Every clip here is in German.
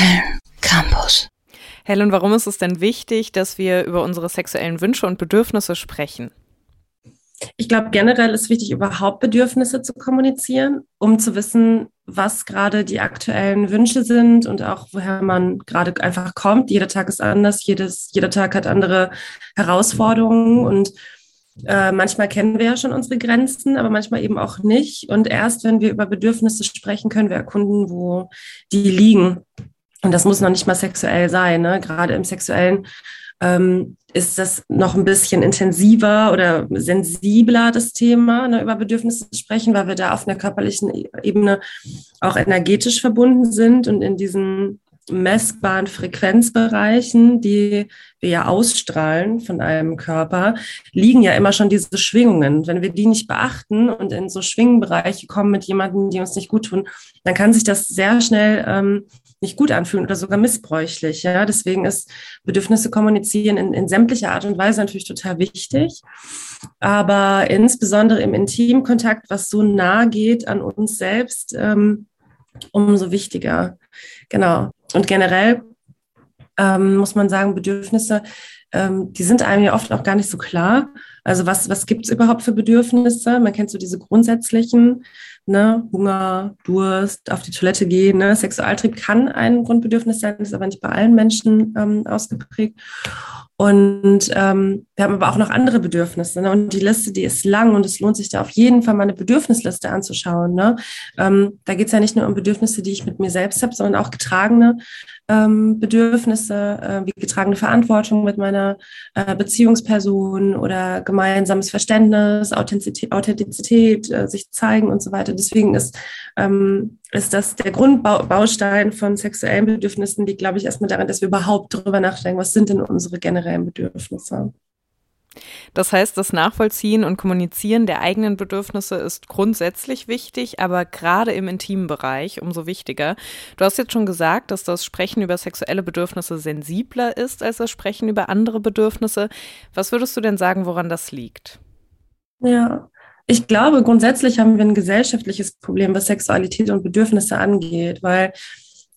Film Campus. Helen, warum ist es denn wichtig, dass wir über unsere sexuellen Wünsche und Bedürfnisse sprechen? Ich glaube, generell ist wichtig, überhaupt Bedürfnisse zu kommunizieren, um zu wissen, was gerade die aktuellen Wünsche sind und auch woher man gerade einfach kommt. Jeder Tag ist anders, jedes, jeder Tag hat andere Herausforderungen und äh, manchmal kennen wir ja schon unsere Grenzen, aber manchmal eben auch nicht. Und erst wenn wir über Bedürfnisse sprechen, können wir erkunden, wo die liegen. Und das muss noch nicht mal sexuell sein. Ne? Gerade im sexuellen ähm, ist das noch ein bisschen intensiver oder sensibler, das Thema, ne, über Bedürfnisse zu sprechen, weil wir da auf einer körperlichen Ebene auch energetisch verbunden sind und in diesen messbaren Frequenzbereichen, die wir ja ausstrahlen von einem Körper, liegen ja immer schon diese Schwingungen. Wenn wir die nicht beachten und in so Schwingenbereiche kommen mit jemandem, die uns nicht gut tun, dann kann sich das sehr schnell ähm, nicht gut anfühlen oder sogar missbräuchlich. Ja, deswegen ist Bedürfnisse kommunizieren in, in sämtlicher Art und Weise natürlich total wichtig. Aber insbesondere im Intimkontakt, was so nah geht an uns selbst, ähm, umso wichtiger. Genau. Und generell ähm, muss man sagen, Bedürfnisse, ähm, die sind einem ja oft auch gar nicht so klar. Also was, was gibt es überhaupt für Bedürfnisse? Man kennt so diese grundsätzlichen, ne, Hunger, Durst, auf die Toilette gehen. Ne? Sexualtrieb kann ein Grundbedürfnis sein, ist aber nicht bei allen Menschen ähm, ausgeprägt. Und ähm, wir haben aber auch noch andere Bedürfnisse. Ne? Und die Liste, die ist lang und es lohnt sich da auf jeden Fall mal eine Bedürfnisliste anzuschauen. Ne? Ähm, da geht es ja nicht nur um Bedürfnisse, die ich mit mir selbst habe, sondern auch getragene ähm, Bedürfnisse, äh, wie getragene Verantwortung mit meiner äh, Beziehungsperson oder gemeinsames Verständnis, Authentizität, Authentizität äh, sich zeigen und so weiter. Deswegen ist ähm, ist das der Grundbaustein von sexuellen Bedürfnissen, die, glaube ich, erstmal daran, dass wir überhaupt darüber nachdenken, was sind denn unsere generellen Bedürfnisse. Das heißt, das Nachvollziehen und Kommunizieren der eigenen Bedürfnisse ist grundsätzlich wichtig, aber gerade im intimen Bereich umso wichtiger. Du hast jetzt schon gesagt, dass das Sprechen über sexuelle Bedürfnisse sensibler ist als das Sprechen über andere Bedürfnisse. Was würdest du denn sagen, woran das liegt? Ja, ich glaube, grundsätzlich haben wir ein gesellschaftliches Problem, was Sexualität und Bedürfnisse angeht, weil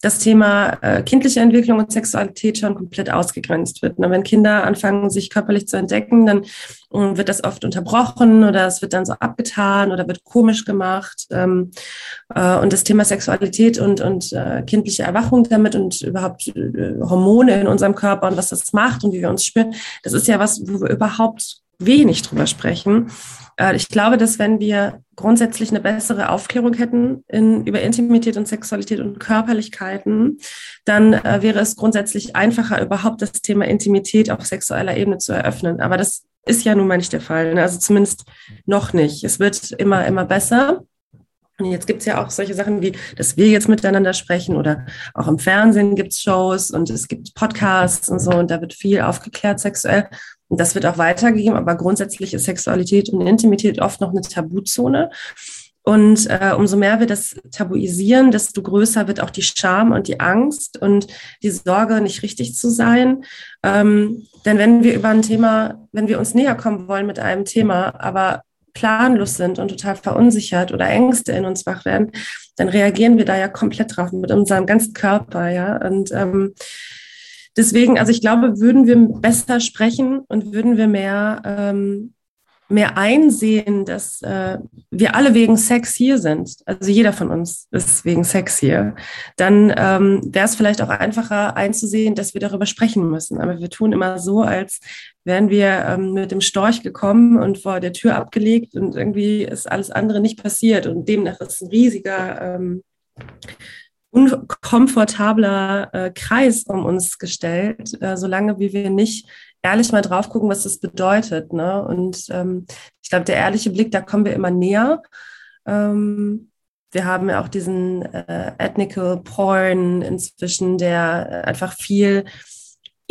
das Thema äh, kindliche Entwicklung und Sexualität schon komplett ausgegrenzt wird. Und wenn Kinder anfangen, sich körperlich zu entdecken, dann äh, wird das oft unterbrochen oder es wird dann so abgetan oder wird komisch gemacht. Ähm, äh, und das Thema Sexualität und, und äh, kindliche Erwachung damit und überhaupt äh, Hormone in unserem Körper und was das macht und wie wir uns spüren, das ist ja was, wo wir überhaupt wenig drüber sprechen. Äh, ich glaube, dass wenn wir grundsätzlich eine bessere Aufklärung hätten in, über Intimität und Sexualität und Körperlichkeiten, dann äh, wäre es grundsätzlich einfacher, überhaupt das Thema Intimität auf sexueller Ebene zu eröffnen. Aber das ist ja nun mal nicht der Fall. Ne? Also zumindest noch nicht. Es wird immer, immer besser. Und jetzt gibt es ja auch solche Sachen wie, dass wir jetzt miteinander sprechen oder auch im Fernsehen gibt es Shows und es gibt Podcasts und so und da wird viel aufgeklärt sexuell. Und das wird auch weitergegeben, aber grundsätzlich ist Sexualität und Intimität oft noch eine Tabuzone. Und äh, umso mehr wir das tabuisieren, desto größer wird auch die Scham und die Angst und die Sorge, nicht richtig zu sein. Ähm, denn wenn wir über ein Thema, wenn wir uns näher kommen wollen mit einem Thema, aber planlos sind und total verunsichert oder Ängste in uns wach werden, dann reagieren wir da ja komplett drauf mit unserem ganzen Körper, ja. Und ähm, deswegen, also ich glaube, würden wir besser sprechen und würden wir mehr ähm, mehr einsehen, dass äh, wir alle wegen Sex hier sind, also jeder von uns ist wegen Sex hier, dann ähm, wäre es vielleicht auch einfacher einzusehen, dass wir darüber sprechen müssen. Aber wir tun immer so, als wären wir ähm, mit dem Storch gekommen und vor der Tür abgelegt und irgendwie ist alles andere nicht passiert und demnach ist ein riesiger ähm, unkomfortabler äh, Kreis um uns gestellt, äh, solange wie wir nicht ehrlich mal drauf gucken, was das bedeutet. Ne? Und ähm, ich glaube, der ehrliche Blick, da kommen wir immer näher. Ähm, wir haben ja auch diesen äh, Ethnical Porn inzwischen, der einfach viel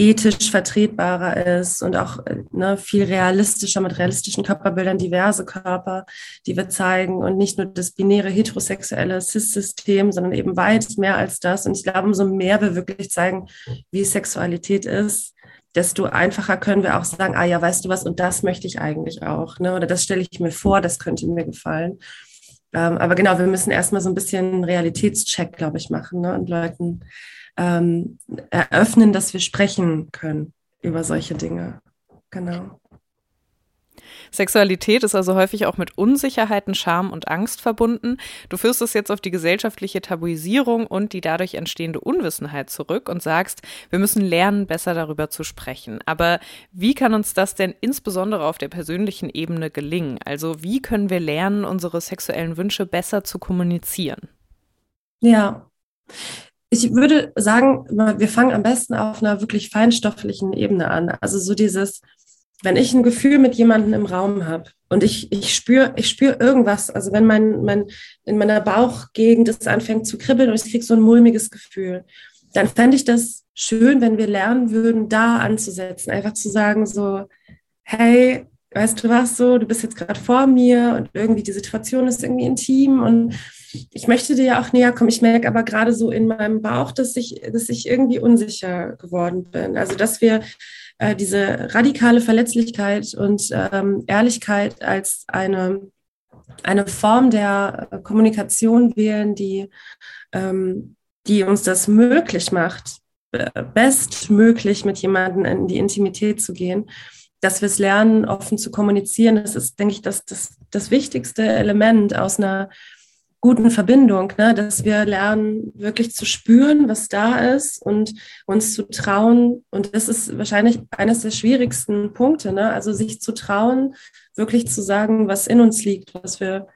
ethisch vertretbarer ist und auch äh, ne, viel realistischer mit realistischen Körperbildern, diverse Körper, die wir zeigen und nicht nur das binäre heterosexuelle Cis-System, sondern eben weit mehr als das. Und ich glaube, umso mehr wir wirklich zeigen, wie Sexualität ist, desto einfacher können wir auch sagen, ah ja, weißt du was, und das möchte ich eigentlich auch, ne? oder das stelle ich mir vor, das könnte mir gefallen. Ähm, aber genau, wir müssen erstmal so ein bisschen Realitätscheck, glaube ich, machen ne? und Leuten ähm, eröffnen, dass wir sprechen können über solche Dinge. Genau. Sexualität ist also häufig auch mit Unsicherheiten, Scham und Angst verbunden. Du führst es jetzt auf die gesellschaftliche Tabuisierung und die dadurch entstehende Unwissenheit zurück und sagst, wir müssen lernen, besser darüber zu sprechen. Aber wie kann uns das denn insbesondere auf der persönlichen Ebene gelingen? Also wie können wir lernen, unsere sexuellen Wünsche besser zu kommunizieren? Ja. Ich würde sagen, wir fangen am besten auf einer wirklich feinstofflichen Ebene an. Also so dieses, wenn ich ein Gefühl mit jemandem im Raum habe und ich, ich spüre ich spür irgendwas, also wenn mein, mein, in meiner Bauchgegend es anfängt zu kribbeln und ich kriege so ein mulmiges Gefühl, dann fände ich das schön, wenn wir lernen würden, da anzusetzen. Einfach zu sagen so, hey, weißt du was, so, du bist jetzt gerade vor mir und irgendwie die Situation ist irgendwie intim und ich möchte dir ja auch näher kommen. Ich merke aber gerade so in meinem Bauch, dass ich, dass ich irgendwie unsicher geworden bin. Also, dass wir äh, diese radikale Verletzlichkeit und ähm, Ehrlichkeit als eine, eine Form der äh, Kommunikation wählen, die, ähm, die uns das möglich macht, bestmöglich mit jemandem in die Intimität zu gehen, dass wir es lernen, offen zu kommunizieren. Das ist, denke ich, das, das, das wichtigste Element aus einer guten Verbindung, ne? dass wir lernen, wirklich zu spüren, was da ist und uns zu trauen. Und das ist wahrscheinlich eines der schwierigsten Punkte, ne? also sich zu trauen, wirklich zu sagen, was in uns liegt, was wir,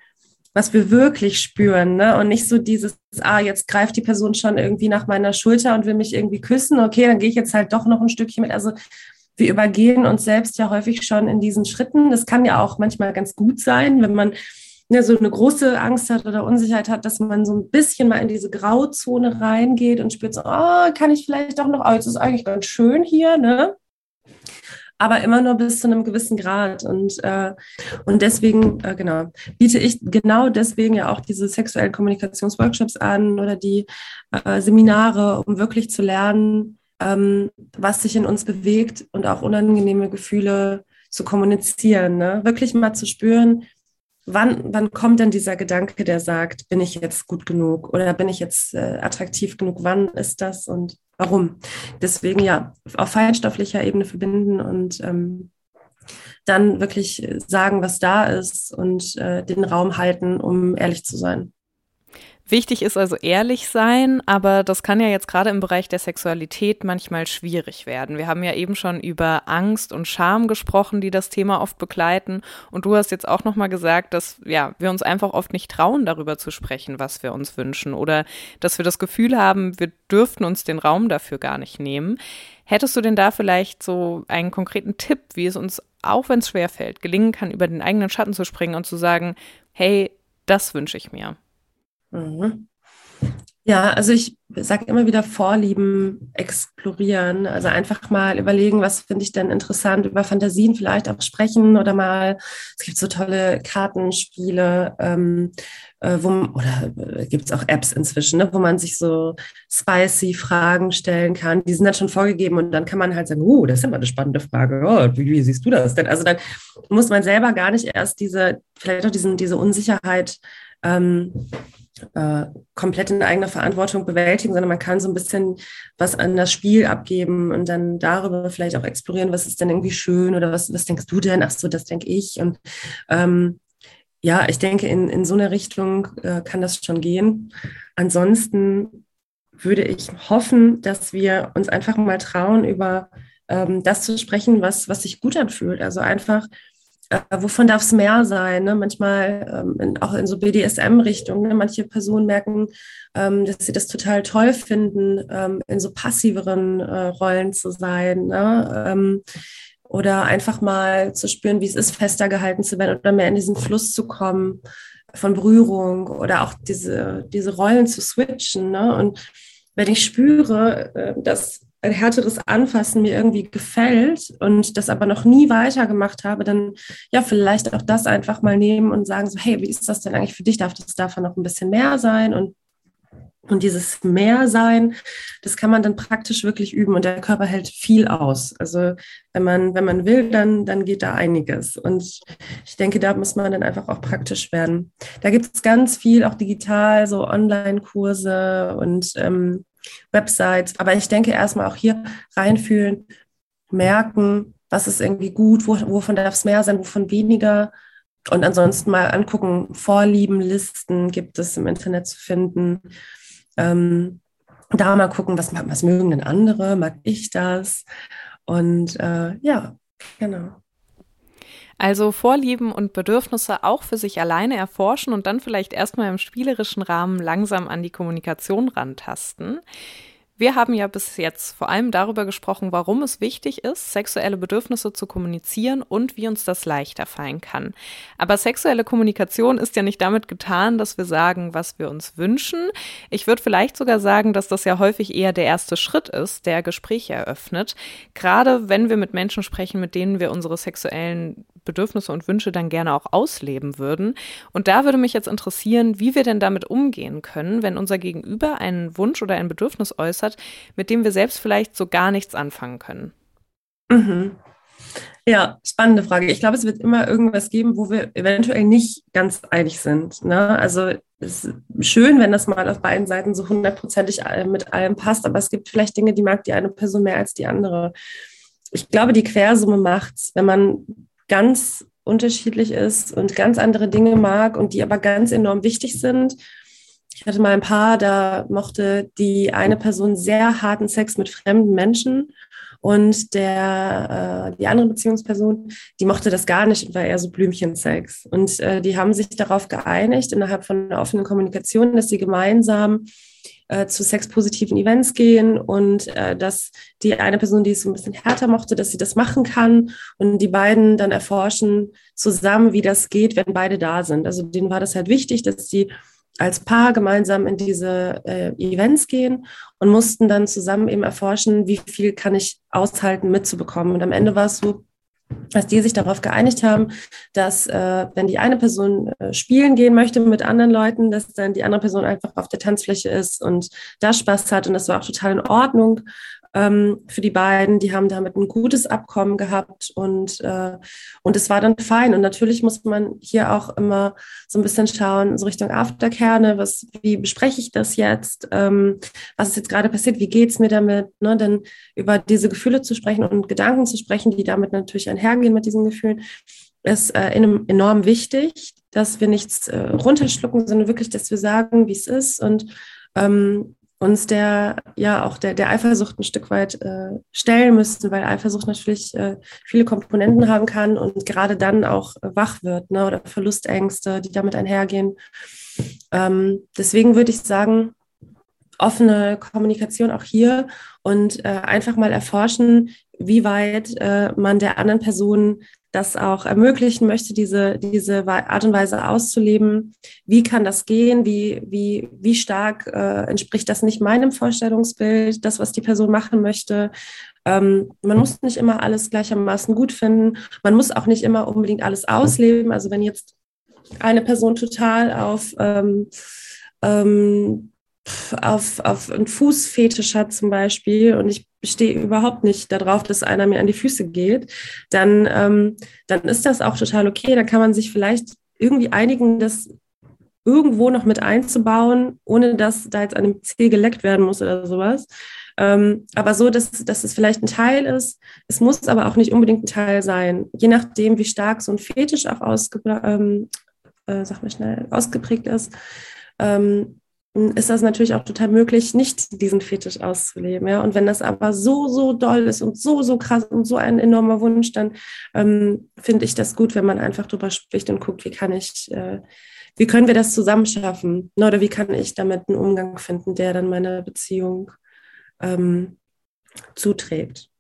was wir wirklich spüren. Ne? Und nicht so dieses, ah, jetzt greift die Person schon irgendwie nach meiner Schulter und will mich irgendwie küssen. Okay, dann gehe ich jetzt halt doch noch ein Stückchen mit. Also wir übergehen uns selbst ja häufig schon in diesen Schritten. Das kann ja auch manchmal ganz gut sein, wenn man ne, so eine große Angst hat oder Unsicherheit hat, dass man so ein bisschen mal in diese Grauzone reingeht und spürt so, oh, kann ich vielleicht doch noch, oh, jetzt ist eigentlich ganz schön hier, ne? aber immer nur bis zu einem gewissen Grad. Und, äh, und deswegen, äh, genau, biete ich genau deswegen ja auch diese sexuellen Kommunikationsworkshops an oder die äh, Seminare, um wirklich zu lernen, ähm, was sich in uns bewegt und auch unangenehme Gefühle zu kommunizieren. Ne? Wirklich mal zu spüren, wann, wann kommt denn dieser Gedanke, der sagt, bin ich jetzt gut genug oder bin ich jetzt äh, attraktiv genug? Wann ist das und warum? Deswegen ja, auf feinstofflicher Ebene verbinden und ähm, dann wirklich sagen, was da ist und äh, den Raum halten, um ehrlich zu sein. Wichtig ist also ehrlich sein, aber das kann ja jetzt gerade im Bereich der Sexualität manchmal schwierig werden. Wir haben ja eben schon über Angst und Scham gesprochen, die das Thema oft begleiten. Und du hast jetzt auch nochmal gesagt, dass ja, wir uns einfach oft nicht trauen, darüber zu sprechen, was wir uns wünschen oder dass wir das Gefühl haben, wir dürften uns den Raum dafür gar nicht nehmen. Hättest du denn da vielleicht so einen konkreten Tipp, wie es uns, auch wenn es schwerfällt, gelingen kann, über den eigenen Schatten zu springen und zu sagen, hey, das wünsche ich mir? Mhm. Ja, also ich sage immer wieder Vorlieben explorieren. Also einfach mal überlegen, was finde ich denn interessant, über Fantasien vielleicht auch sprechen oder mal, es gibt so tolle Kartenspiele, ähm, äh, wo, oder äh, gibt es auch Apps inzwischen, ne, wo man sich so spicy Fragen stellen kann. Die sind dann schon vorgegeben und dann kann man halt sagen, uh, das ist immer eine spannende Frage. Oh, wie, wie siehst du das denn? Also dann muss man selber gar nicht erst diese, vielleicht auch diesen, diese Unsicherheit ähm, äh, komplett in eigener Verantwortung bewältigen, sondern man kann so ein bisschen was an das Spiel abgeben und dann darüber vielleicht auch explorieren, was ist denn irgendwie schön oder was, was denkst du denn? Ach so, das denke ich. Und ähm, ja, ich denke, in, in so eine Richtung äh, kann das schon gehen. Ansonsten würde ich hoffen, dass wir uns einfach mal trauen, über ähm, das zu sprechen, was, was sich gut anfühlt. Also einfach äh, wovon darf es mehr sein? Ne? Manchmal ähm, in, auch in so BDSM-Richtung. Ne? Manche Personen merken, ähm, dass sie das total toll finden, ähm, in so passiveren äh, Rollen zu sein. Ne? Ähm, oder einfach mal zu spüren, wie es ist, fester gehalten zu werden oder mehr in diesen Fluss zu kommen von Berührung oder auch diese, diese Rollen zu switchen. Ne? Und wenn ich spüre, äh, dass härteres Anfassen mir irgendwie gefällt und das aber noch nie weitergemacht habe, dann ja, vielleicht auch das einfach mal nehmen und sagen so, hey, wie ist das denn eigentlich für dich? Darf das davon noch ein bisschen mehr sein? Und und dieses Mehrsein, das kann man dann praktisch wirklich üben und der Körper hält viel aus. Also wenn man, wenn man will, dann, dann geht da einiges. Und ich denke, da muss man dann einfach auch praktisch werden. Da gibt es ganz viel, auch digital, so Online-Kurse und ähm, Websites. Aber ich denke erstmal auch hier reinfühlen, merken, was ist irgendwie gut, wo, wovon darf es mehr sein, wovon weniger. Und ansonsten mal angucken, Vorlieben, Listen gibt es im Internet zu finden. Ähm, da mal gucken, was, was mögen denn andere, mag ich das? Und äh, ja, genau. Also Vorlieben und Bedürfnisse auch für sich alleine erforschen und dann vielleicht erstmal im spielerischen Rahmen langsam an die Kommunikation rantasten. Wir haben ja bis jetzt vor allem darüber gesprochen, warum es wichtig ist, sexuelle Bedürfnisse zu kommunizieren und wie uns das leichter fallen kann. Aber sexuelle Kommunikation ist ja nicht damit getan, dass wir sagen, was wir uns wünschen. Ich würde vielleicht sogar sagen, dass das ja häufig eher der erste Schritt ist, der Gespräche eröffnet. Gerade wenn wir mit Menschen sprechen, mit denen wir unsere sexuellen Bedürfnisse und Wünsche dann gerne auch ausleben würden. Und da würde mich jetzt interessieren, wie wir denn damit umgehen können, wenn unser Gegenüber einen Wunsch oder ein Bedürfnis äußert, mit dem wir selbst vielleicht so gar nichts anfangen können? Mhm. Ja, spannende Frage. Ich glaube, es wird immer irgendwas geben, wo wir eventuell nicht ganz einig sind. Ne? Also es ist schön, wenn das mal auf beiden Seiten so hundertprozentig mit allem passt, aber es gibt vielleicht Dinge, die mag die eine Person mehr als die andere. Ich glaube, die Quersumme macht's, wenn man ganz unterschiedlich ist und ganz andere Dinge mag und die aber ganz enorm wichtig sind ich hatte mal ein Paar, da mochte die eine Person sehr harten Sex mit fremden Menschen und der, äh, die andere Beziehungsperson, die mochte das gar nicht und war eher so Blümchensex. Und äh, die haben sich darauf geeinigt, innerhalb von einer offenen Kommunikation, dass sie gemeinsam äh, zu sexpositiven Events gehen und äh, dass die eine Person, die es so ein bisschen härter mochte, dass sie das machen kann und die beiden dann erforschen zusammen, wie das geht, wenn beide da sind. Also denen war das halt wichtig, dass sie als Paar gemeinsam in diese äh, Events gehen und mussten dann zusammen eben erforschen, wie viel kann ich aushalten mitzubekommen. Und am Ende war es so, dass die sich darauf geeinigt haben, dass äh, wenn die eine Person äh, spielen gehen möchte mit anderen Leuten, dass dann die andere Person einfach auf der Tanzfläche ist und da Spaß hat. Und das war auch total in Ordnung ähm, für die beiden. Die haben damit ein gutes Abkommen gehabt und, äh, und es war dann fein. Und natürlich muss man hier auch immer so ein bisschen schauen, so Richtung Afterkerne, was, wie bespreche ich das jetzt? Ähm, was ist jetzt gerade passiert? Wie geht es mir damit? Ne? Denn über diese Gefühle zu sprechen und Gedanken zu sprechen, die damit natürlich einhergehen mit diesen Gefühlen, ist äh, enorm wichtig, dass wir nichts äh, runterschlucken, sondern wirklich, dass wir sagen, wie es ist und ähm, uns der, ja, auch der, der Eifersucht ein Stück weit äh, stellen müssen, weil Eifersucht natürlich äh, viele Komponenten haben kann und gerade dann auch äh, wach wird, ne, oder Verlustängste, die damit einhergehen. Ähm, deswegen würde ich sagen, offene Kommunikation auch hier und äh, einfach mal erforschen, wie weit äh, man der anderen Person das auch ermöglichen möchte, diese, diese Art und Weise auszuleben. Wie kann das gehen? Wie, wie, wie stark äh, entspricht das nicht meinem Vorstellungsbild, das, was die Person machen möchte? Ähm, man muss nicht immer alles gleichermaßen gut finden. Man muss auch nicht immer unbedingt alles ausleben. Also wenn jetzt eine Person total auf ähm, ähm, auf, auf einen Fußfetisch hat zum Beispiel und ich stehe überhaupt nicht darauf, dass einer mir an die Füße geht, dann, ähm, dann ist das auch total okay. Da kann man sich vielleicht irgendwie einigen, das irgendwo noch mit einzubauen, ohne dass da jetzt an dem Ziel geleckt werden muss oder sowas. Ähm, aber so, dass, dass es vielleicht ein Teil ist. Es muss aber auch nicht unbedingt ein Teil sein. Je nachdem, wie stark so ein Fetisch auch ausge, ähm, äh, schnell, ausgeprägt ist, ähm, ist das natürlich auch total möglich, nicht diesen Fetisch auszuleben. Ja? Und wenn das aber so, so doll ist und so, so krass und so ein enormer Wunsch, dann ähm, finde ich das gut, wenn man einfach drüber spricht und guckt, wie kann ich, äh, wie können wir das zusammen schaffen? Ne? Oder wie kann ich damit einen Umgang finden, der dann meine Beziehung ähm, zuträgt.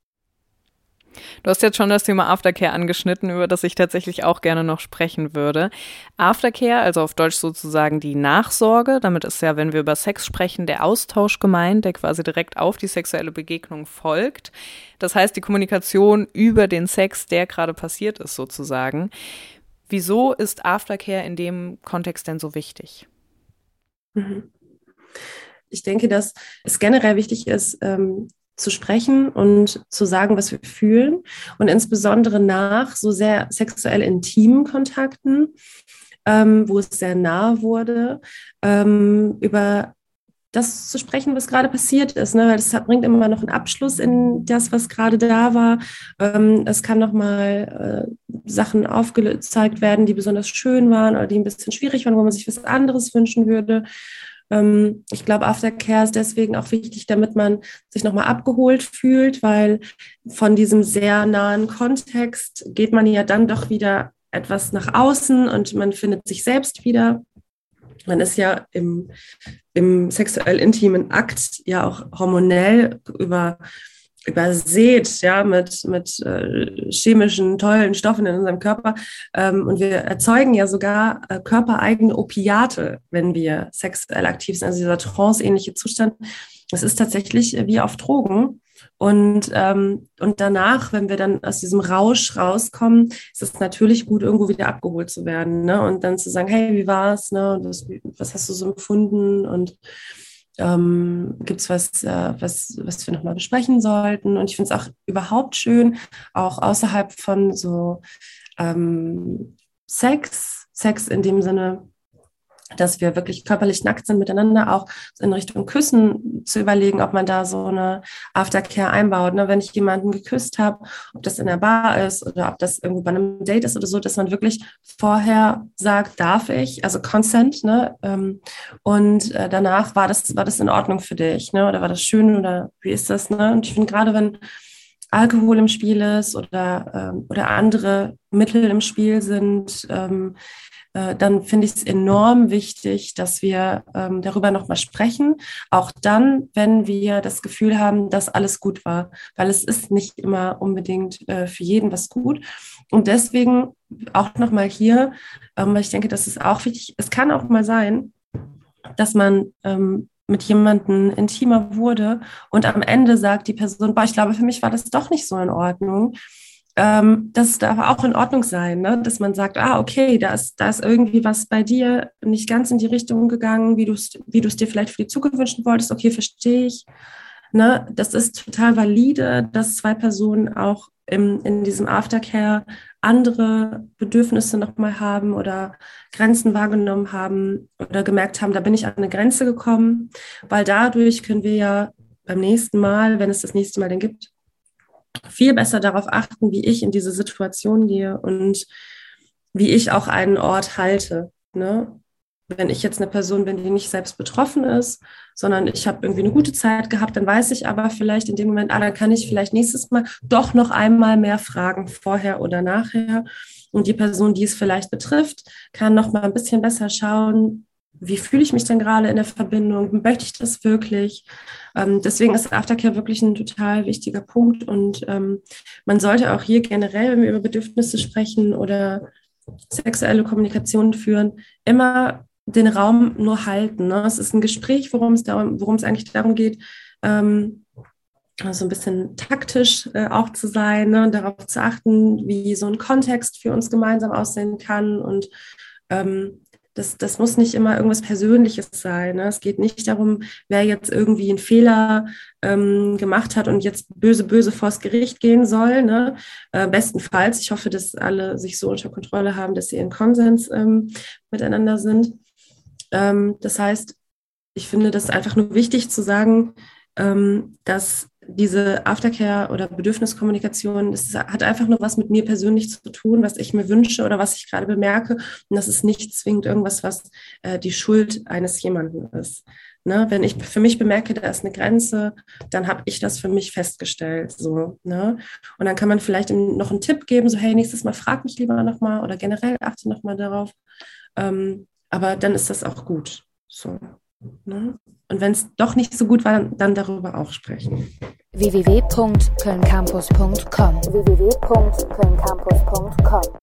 Du hast jetzt schon das Thema Aftercare angeschnitten, über das ich tatsächlich auch gerne noch sprechen würde. Aftercare, also auf Deutsch sozusagen die Nachsorge, damit ist ja, wenn wir über Sex sprechen, der Austausch gemeint, der quasi direkt auf die sexuelle Begegnung folgt. Das heißt, die Kommunikation über den Sex, der gerade passiert ist, sozusagen. Wieso ist Aftercare in dem Kontext denn so wichtig? Mhm. Ich denke, dass es generell wichtig ist, ähm, zu sprechen und zu sagen, was wir fühlen. Und insbesondere nach so sehr sexuell intimen Kontakten, ähm, wo es sehr nah wurde, ähm, über das zu sprechen, was gerade passiert ist, ne? weil das bringt immer noch einen Abschluss in das, was gerade da war. Ähm, es kann nochmal äh, Sachen aufgezeigt werden, die besonders schön waren oder die ein bisschen schwierig waren, wo man sich was anderes wünschen würde. Ähm, ich glaube, Aftercare ist deswegen auch wichtig, damit man sich nochmal abgeholt fühlt, weil von diesem sehr nahen Kontext geht man ja dann doch wieder etwas nach außen und man findet sich selbst wieder. Man ist ja im, im sexuell intimen Akt ja auch hormonell über übersät, ja, mit, mit äh, chemischen, tollen Stoffen in unserem Körper. Ähm, und wir erzeugen ja sogar äh, körpereigene Opiate, wenn wir sexuell aktiv sind. Also dieser tranceähnliche Zustand. Das ist tatsächlich wie auf Drogen. Und, ähm, und danach, wenn wir dann aus diesem Rausch rauskommen, ist es natürlich gut, irgendwo wieder abgeholt zu werden. Ne? Und dann zu sagen, hey, wie war's? Ne? Was, was hast du so empfunden? Und ähm, gibt es was, äh, was, was wir nochmal besprechen sollten. Und ich finde es auch überhaupt schön, auch außerhalb von so ähm, Sex, Sex in dem Sinne, dass wir wirklich körperlich nackt sind miteinander, auch in Richtung Küssen zu überlegen, ob man da so eine Aftercare einbaut. Ne? Wenn ich jemanden geküsst habe, ob das in der Bar ist oder ob das irgendwo bei einem Date ist oder so, dass man wirklich vorher sagt, darf ich, also Consent, ne? Ähm, und äh, danach war das, war das in Ordnung für dich, ne? Oder war das schön oder wie ist das, ne? Und ich finde gerade, wenn Alkohol im Spiel ist oder, ähm, oder andere Mittel im Spiel sind, ähm, äh, dann finde ich es enorm wichtig, dass wir ähm, darüber nochmal sprechen. Auch dann, wenn wir das Gefühl haben, dass alles gut war, weil es ist nicht immer unbedingt äh, für jeden was gut. Und deswegen auch nochmal hier, ähm, weil ich denke, das ist auch wichtig. Es kann auch mal sein, dass man ähm, mit jemandem intimer wurde und am Ende sagt die Person, boah, ich glaube, für mich war das doch nicht so in Ordnung ähm, das darf auch in Ordnung sein, ne? dass man sagt, ah, okay, da ist, da ist irgendwie was bei dir nicht ganz in die Richtung gegangen, wie du es wie dir vielleicht für die Zukunft wünschen wolltest. Okay, verstehe ich. Ne? Das ist total valide, dass zwei Personen auch im, in diesem Aftercare andere Bedürfnisse nochmal haben oder Grenzen wahrgenommen haben oder gemerkt haben, da bin ich an eine Grenze gekommen, weil dadurch können wir ja beim nächsten Mal, wenn es das nächste Mal denn gibt, viel besser darauf achten, wie ich in diese Situation gehe und wie ich auch einen Ort halte. Ne? Wenn ich jetzt eine Person bin, die nicht selbst betroffen ist, sondern ich habe irgendwie eine gute Zeit gehabt, dann weiß ich aber vielleicht in dem Moment, ah, dann kann ich vielleicht nächstes Mal doch noch einmal mehr fragen, vorher oder nachher. Und die Person, die es vielleicht betrifft, kann noch mal ein bisschen besser schauen, wie fühle ich mich denn gerade in der Verbindung? Möchte ich das wirklich? Ähm, deswegen ist Aftercare wirklich ein total wichtiger Punkt und ähm, man sollte auch hier generell, wenn wir über Bedürfnisse sprechen oder sexuelle Kommunikation führen, immer den Raum nur halten. Ne? Es ist ein Gespräch, worum es, darum, eigentlich darum geht, ähm, so ein bisschen taktisch äh, auch zu sein, ne? darauf zu achten, wie so ein Kontext für uns gemeinsam aussehen kann und ähm, das, das muss nicht immer irgendwas Persönliches sein. Ne? Es geht nicht darum, wer jetzt irgendwie einen Fehler ähm, gemacht hat und jetzt böse, böse vors Gericht gehen soll. Ne? Äh, bestenfalls. Ich hoffe, dass alle sich so unter Kontrolle haben, dass sie in Konsens ähm, miteinander sind. Ähm, das heißt, ich finde das einfach nur wichtig zu sagen, ähm, dass diese Aftercare oder Bedürfniskommunikation, das hat einfach nur was mit mir persönlich zu tun, was ich mir wünsche oder was ich gerade bemerke. Und das ist nicht zwingend irgendwas, was äh, die Schuld eines jemanden ist. Ne? Wenn ich für mich bemerke, da ist eine Grenze, dann habe ich das für mich festgestellt. So, ne? Und dann kann man vielleicht noch einen Tipp geben, so hey, nächstes Mal frag mich lieber nochmal oder generell achte nochmal darauf. Ähm, aber dann ist das auch gut. So. Ne? Und wenn es doch nicht so gut war, dann, darüber auch sprechen. www.kölncampus.com www